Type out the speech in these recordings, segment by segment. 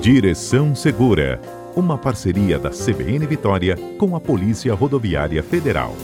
Direção Segura, uma parceria da CBN Vitória com a Polícia Rodoviária Federal.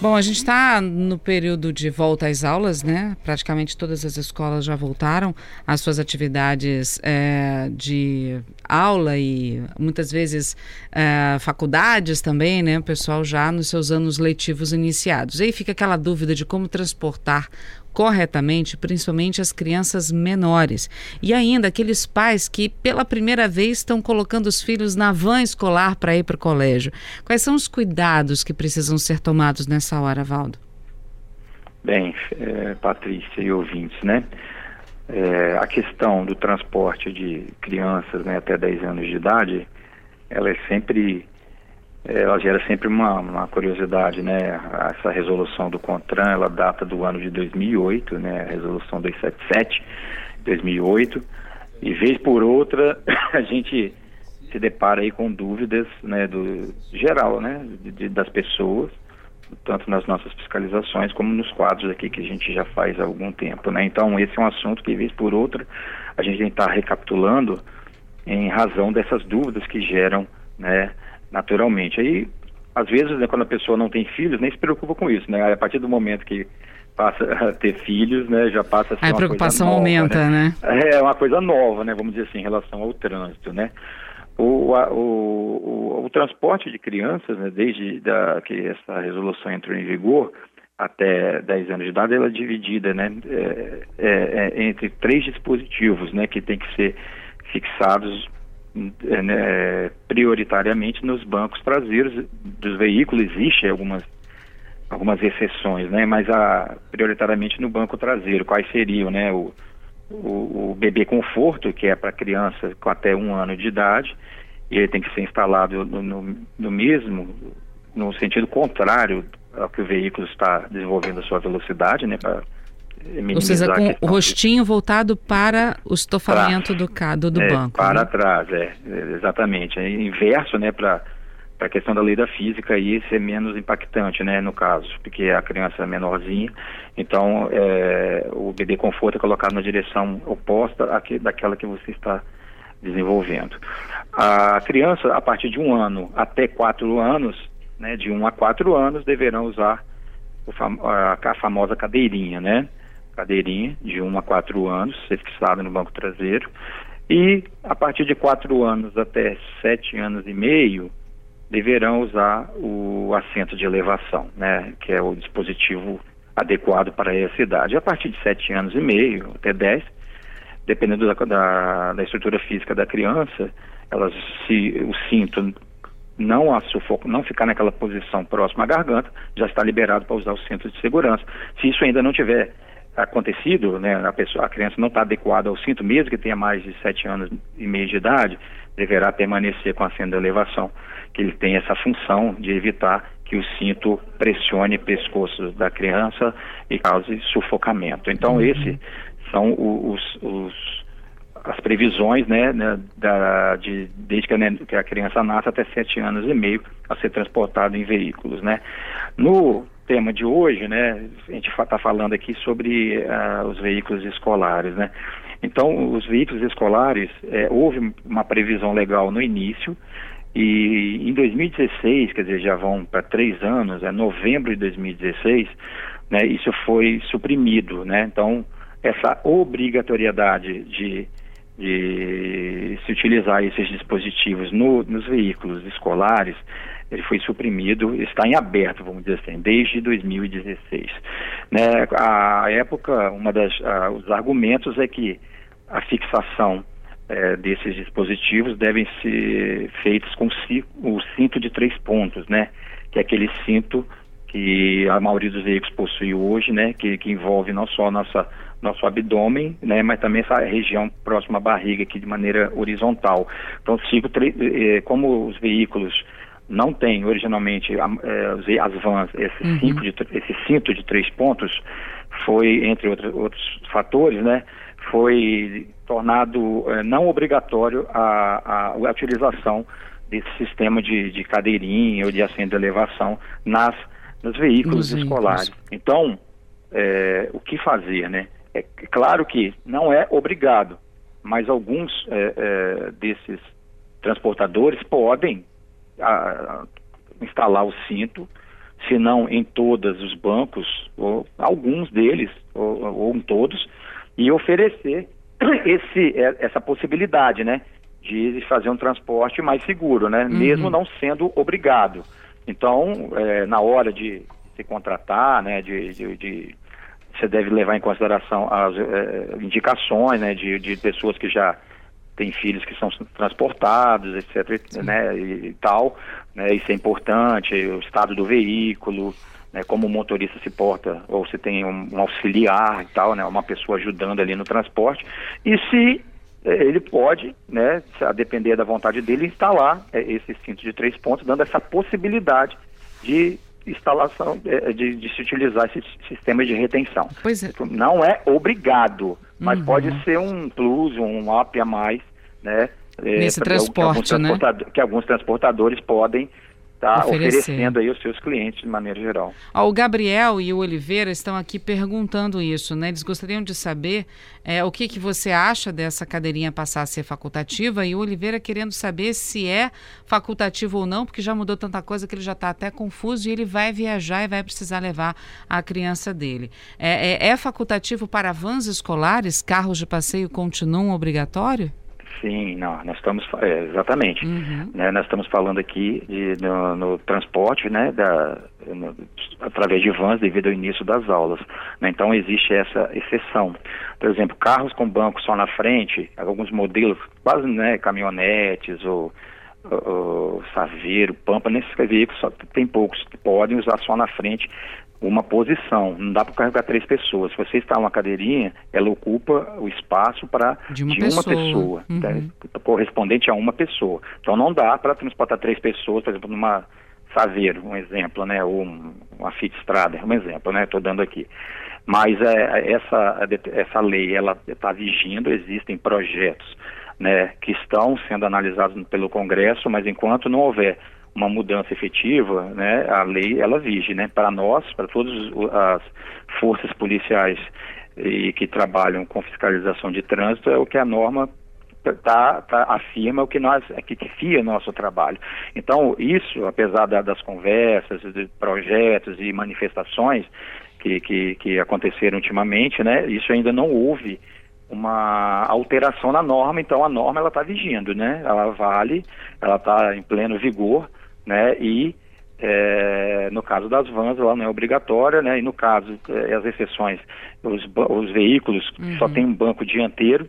Bom, a gente está no período de volta às aulas, né? Praticamente todas as escolas já voltaram às suas atividades é, de aula e muitas vezes é, faculdades também, né? O pessoal já nos seus anos letivos iniciados. E aí fica aquela dúvida de como transportar corretamente, principalmente as crianças menores. E ainda aqueles pais que pela primeira vez estão colocando os filhos na van escolar para ir para o colégio. Quais são os cuidados que precisam ser tomados nessa hora, Valdo? Bem, é, Patrícia e ouvintes, né? É, a questão do transporte de crianças né, até 10 anos de idade, ela é sempre ela gera sempre uma, uma, curiosidade, né? Essa resolução do CONTRAN, ela data do ano de 2008, né? Resolução 277, 2008. E vez por outra, a gente se depara aí com dúvidas, né? Do geral, né? De, de, das pessoas, tanto nas nossas fiscalizações como nos quadros aqui que a gente já faz há algum tempo, né? Então, esse é um assunto que vez por outra a gente estar recapitulando em razão dessas dúvidas que geram, né? Naturalmente. Aí, às vezes, né, quando a pessoa não tem filhos, nem se preocupa com isso, né? A partir do momento que passa a ter filhos, né, já passa a ser a uma preocupação nova, aumenta, né? né? É uma coisa nova, né, vamos dizer assim, em relação ao trânsito, né? O, a, o, o, o, transporte de crianças, né, desde da, que essa resolução entrou em vigor até 10 anos de idade, ela é dividida né, é, é, é, entre três dispositivos né, que tem que ser fixados né, prioritariamente nos bancos traseiros dos veículos. Existem algumas, algumas exceções, né, mas a, prioritariamente no banco traseiro. Quais seriam? Né, o, o, o bebê conforto, que é para crianças com até um ano de idade, e ele tem que ser instalado no, no, no mesmo, no sentido contrário ao que o veículo está desenvolvendo a sua velocidade, né, para ou seja, com o rostinho voltado para o estofamento do, do, do é, banco. Para né? trás, é, exatamente. É inverso, né, para a questão da lei da física e ser menos impactante, né, no caso, porque a criança é menorzinha, então é, o bebê conforto é colocado na direção oposta àque, daquela que você está desenvolvendo. A criança, a partir de um ano até quatro anos, né, de um a quatro anos, deverão usar a, a famosa cadeirinha, né? Cadeirinha de 1 a 4 anos, ser fixada no banco traseiro. E a partir de 4 anos até 7 anos e meio, deverão usar o assento de elevação, né, que é o dispositivo adequado para essa idade. A partir de 7 anos e meio até 10, dependendo da, da, da estrutura física da criança, elas se o cinto não a sufoco, não ficar naquela posição próxima à garganta, já está liberado para usar o cinto de segurança. Se isso ainda não tiver acontecido, né, a, pessoa, a criança não está adequada ao cinto, mesmo que tenha mais de sete anos e meio de idade, deverá permanecer com a senda de elevação, que ele tem essa função de evitar que o cinto pressione o pescoço da criança e cause sufocamento. Então, uhum. esses são os, os, as previsões, né, né da, de, desde que a, que a criança nasce até sete anos e meio a ser transportado em veículos, né. No tema de hoje, né, a gente está falando aqui sobre uh, os veículos escolares, né. Então, os veículos escolares, é, houve uma previsão legal no início, e em 2016, quer dizer, já vão para três anos, é novembro de 2016, né, isso foi suprimido, né, então essa obrigatoriedade de, de se utilizar esses dispositivos no, nos veículos escolares, ele foi suprimido, está em aberto, vamos dizer assim, desde 2016. Né, a época, uma das, os argumentos é que a fixação é, desses dispositivos devem ser feitos com o cinto de três pontos, né, que é aquele cinto que a maioria dos veículos possui hoje, né, que, que envolve não só nossa nosso abdômen, né, mas também essa região próxima à barriga aqui de maneira horizontal. Então, cinco, eh, como os veículos não tem originalmente é, as vans esse, uhum. cinco de, esse cinto de três pontos foi entre outros, outros fatores né foi tornado é, não obrigatório a, a, a, utilização desse sistema de, de cadeirinha ou de assento de elevação nas nos veículos Nos escolares veículos. então é, o que fazer né é claro que não é obrigado, mas alguns é, é, desses transportadores podem a, instalar o cinto, se não em todos os bancos, ou alguns deles, ou, ou em todos, e oferecer esse, é, essa possibilidade, né? De fazer um transporte mais seguro, né? Uhum. Mesmo não sendo obrigado. Então, é, na hora de se contratar, né? De, de, de, você deve levar em consideração as é, indicações, né? De, de pessoas que já têm filhos que são transportados, etc, né? E, e tal, né? Isso é importante. O estado do veículo, né, como o motorista se porta, ou se tem um, um, auxiliar e tal, né, uma pessoa ajudando ali no transporte, e se eh, ele pode, né, a depender da vontade dele, instalar é, esse cinto de três pontos, dando essa possibilidade de instalação, é, de, de, se utilizar esse sistema de retenção. Pois é. Não é obrigado, mas uhum. pode ser um plus, um up a mais, né? Nesse transporte, que alguns, né? que alguns transportadores podem está oferecendo aí aos seus clientes de maneira geral. o Gabriel e o Oliveira estão aqui perguntando isso, né? Eles gostariam de saber é, o que, que você acha dessa cadeirinha passar a ser facultativa e o Oliveira querendo saber se é facultativo ou não, porque já mudou tanta coisa que ele já está até confuso e ele vai viajar e vai precisar levar a criança dele. É, é, é facultativo para vans escolares? Carros de passeio continuam obrigatório? Sim, não, nós estamos, é, exatamente, uhum. né, nós estamos falando aqui de, no, no, transporte, né, da, no, através de vans devido ao início das aulas, né, então existe essa exceção. Por exemplo, carros com banco só na frente, alguns modelos, quase, né, caminhonetes ou, saveiro, pampa, nesses veículos só tem poucos podem usar só na frente uma posição. Não dá para carregar três pessoas. Se você está uma cadeirinha, ela ocupa o espaço para de uma de pessoa, uma pessoa uhum. né, correspondente a uma pessoa. Então não dá para transportar três pessoas, por exemplo, numa Saveiro, um exemplo, né, ou uma Fit Strada, um exemplo, né, estou dando aqui. Mas é, essa, essa lei, ela está vigindo, existem projetos, né, que estão sendo analisados pelo Congresso, mas enquanto não houver uma mudança efetiva, né, a lei ela vige, né, para nós, para todas as forças policiais e que trabalham com fiscalização de trânsito é o que a norma tá, tá, afirma o que nós é que fia nosso trabalho. Então isso, apesar da, das conversas, de projetos e manifestações que, que, que aconteceram ultimamente, né, isso ainda não houve uma alteração na norma, então a norma ela está vigindo, né? Ela vale, ela está em pleno vigor né? E é, no caso das vans, ela não é obrigatória, né? E no caso, é, as exceções, os, os veículos uhum. só tem um banco dianteiro,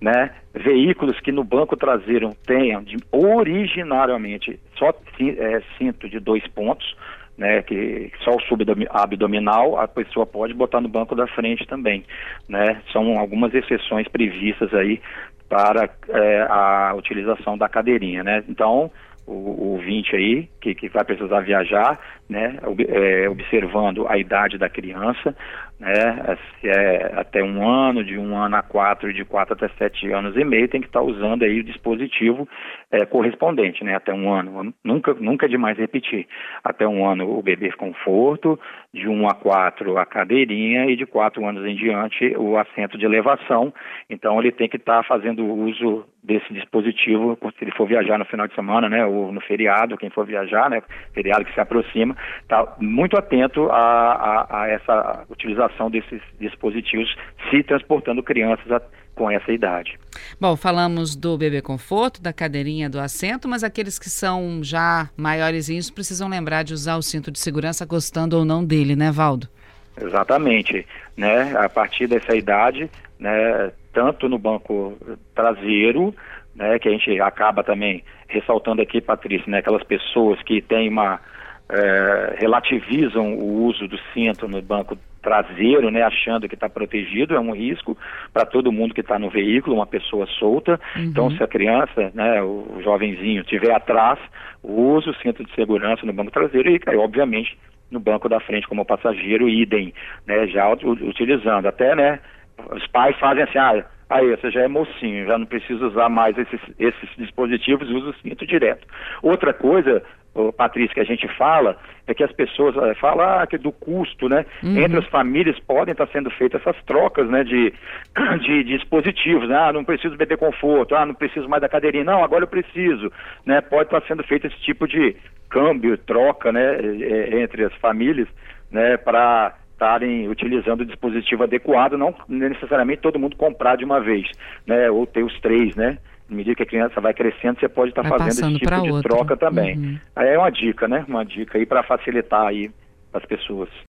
né? Veículos que no banco traseiro tenham de, originariamente só é, cinto de dois pontos, né? Que só o subabdominal a pessoa pode botar no banco da frente também, né? São algumas exceções previstas aí para é, a utilização da cadeirinha, né? Então o, ouvinte aí que, que vai precisar viajar, né, é, observando a idade da criança, né, se é até um ano, de um ano a quatro, de quatro até sete anos e meio, tem que estar usando aí o dispositivo é, correspondente, né, até um ano. Nunca, nunca é demais repetir. Até um ano o bebê conforto, de um a quatro a cadeirinha e de quatro anos em diante o assento de elevação. Então ele tem que estar fazendo uso desse dispositivo se ele for viajar no final de semana, né, ou no feriado, quem for viajar, né, feriado que se aproxima, tá muito atento a, a, a essa utilização desses dispositivos se transportando crianças a, com essa idade. Bom, falamos do bebê conforto, da cadeirinha do assento, mas aqueles que são já maiores precisam lembrar de usar o cinto de segurança gostando ou não dele, né, Valdo? Exatamente, né? A partir dessa idade, né, tanto no banco traseiro, né, que a gente acaba também ressaltando aqui, Patrícia, né, aquelas pessoas que têm uma é, relativizam o uso do cinto no banco traseiro, né, achando que está protegido, é um risco para todo mundo que está no veículo, uma pessoa solta. Uhum. Então, se a criança, né, o jovenzinho, estiver atrás, use o cinto de segurança no banco traseiro e, obviamente, no banco da frente como passageiro, idem, né, já utilizando. Até, né, os pais fazem assim, ah, aí você já é mocinho, já não precisa usar mais esses, esses dispositivos, usa o cinto direto. Outra coisa, Patrícia, que a gente fala, é que as pessoas é, falam ah, que do custo, né? Uhum. Entre as famílias podem estar sendo feitas essas trocas, né? De, de, de, dispositivos, né? Ah, não preciso beber conforto, ah, não preciso mais da cadeirinha, não, agora eu preciso, né? Pode estar sendo feito esse tipo de câmbio, troca, né? entre as famílias, né? Para estarem utilizando o dispositivo adequado, não necessariamente todo mundo comprar de uma vez, né? Ou ter os três, né? à medida que a criança vai crescendo, você pode estar tá fazendo esse tipo de troca também. Uhum. Aí é uma dica, né? Uma dica aí para facilitar aí as pessoas.